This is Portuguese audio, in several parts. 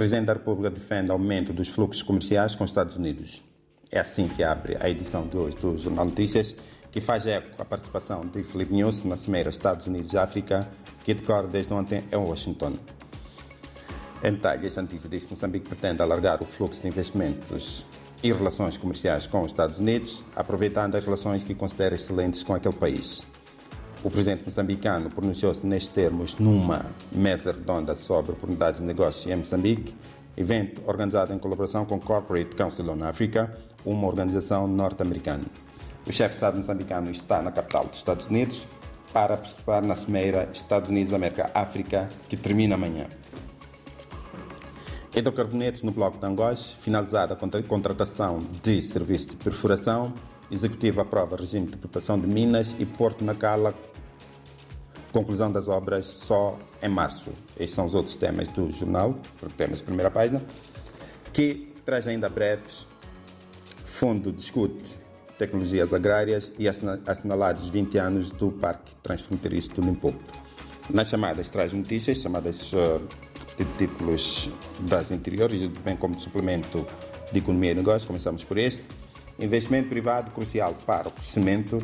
Presidente da República defende aumento dos fluxos comerciais com os Estados Unidos. É assim que abre a edição de hoje do Jornal Notícias, que faz eco à participação de Felipe News na Cimeira Estados Unidos e África, que decorre desde ontem em Washington. Em detalhe, esta notícia diz que Moçambique pretende alargar o fluxo de investimentos e relações comerciais com os Estados Unidos, aproveitando as relações que considera excelentes com aquele país. O presidente moçambicano pronunciou-se nestes termos numa mesa redonda sobre oportunidades de negócio em Moçambique, evento organizado em colaboração com Corporate Council on Africa, uma organização norte-americana. O chefe de Estado moçambicano está na capital dos Estados Unidos para participar na Cimeira Estados Unidos-América-África, que termina amanhã. Hidrocarbonetos no Bloco de Angós, finalizada a contratação de serviço de perfuração, Executivo aprova regime de importação de minas e Porto na Cala, conclusão das obras só em março. Estes são os outros temas do jornal, temas de primeira página, que traz ainda breves. Fundo discute tecnologias agrárias e assinalados 20 anos do Parque Transfronteiriço do Limpopo. Nas chamadas traz notícias, chamadas uh, de títulos das interiores, bem como suplemento de economia e negócios, começamos por este. Investimento privado crucial para o crescimento.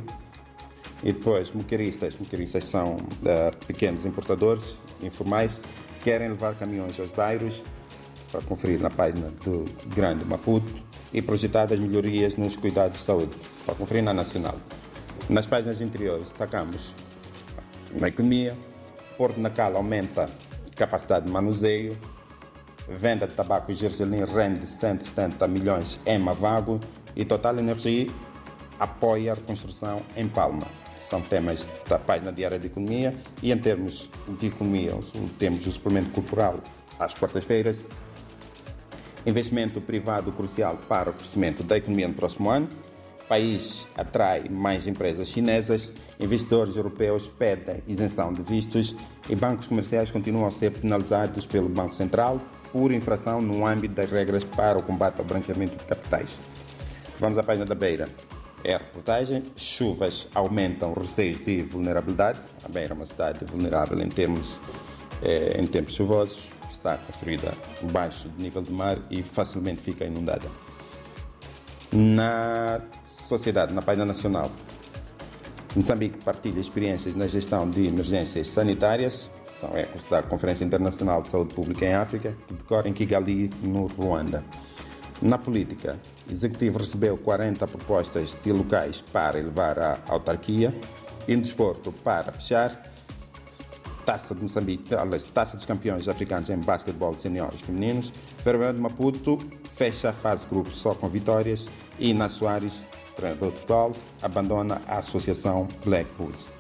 E depois, moquiristas. Moquiristas são uh, pequenos importadores informais querem levar caminhões aos bairros para conferir na página do Grande Maputo e projetadas melhorias nos cuidados de saúde para conferir na Nacional. Nas páginas interiores destacamos na economia, Porto Nacal aumenta capacidade de manuseio, venda de tabaco e gergelim rende 170 milhões em Mavago e Total Energia apoia a reconstrução em Palma. São temas da página diária de economia e em termos de economia temos o suplemento corporal às quartas-feiras, investimento privado crucial para o crescimento da economia no próximo ano, país atrai mais empresas chinesas, investidores europeus pedem isenção de vistos e bancos comerciais continuam a ser penalizados pelo Banco Central por infração no âmbito das regras para o combate ao branqueamento de capitais. Vamos à página da Beira. É a reportagem. Chuvas aumentam receios de vulnerabilidade. A Beira é uma cidade vulnerável em termos eh, em tempos chuvosos. Está construída baixo do nível do mar e facilmente fica inundada. Na sociedade, na página nacional, Moçambique partilha experiências na gestão de emergências sanitárias. São ecos da Conferência Internacional de Saúde Pública em África, que decorre em Kigali, no Ruanda. Na política, o Executivo recebeu 40 propostas de locais para elevar a autarquia. E no desporto, para fechar, Taça de Moçambique, Taça dos Campeões Africanos em Basquetebol Seniores Femininos. Ferroviário de Maputo fecha a fase de só com vitórias. E na Soares, treinador de futebol, abandona a Associação Black Bulls.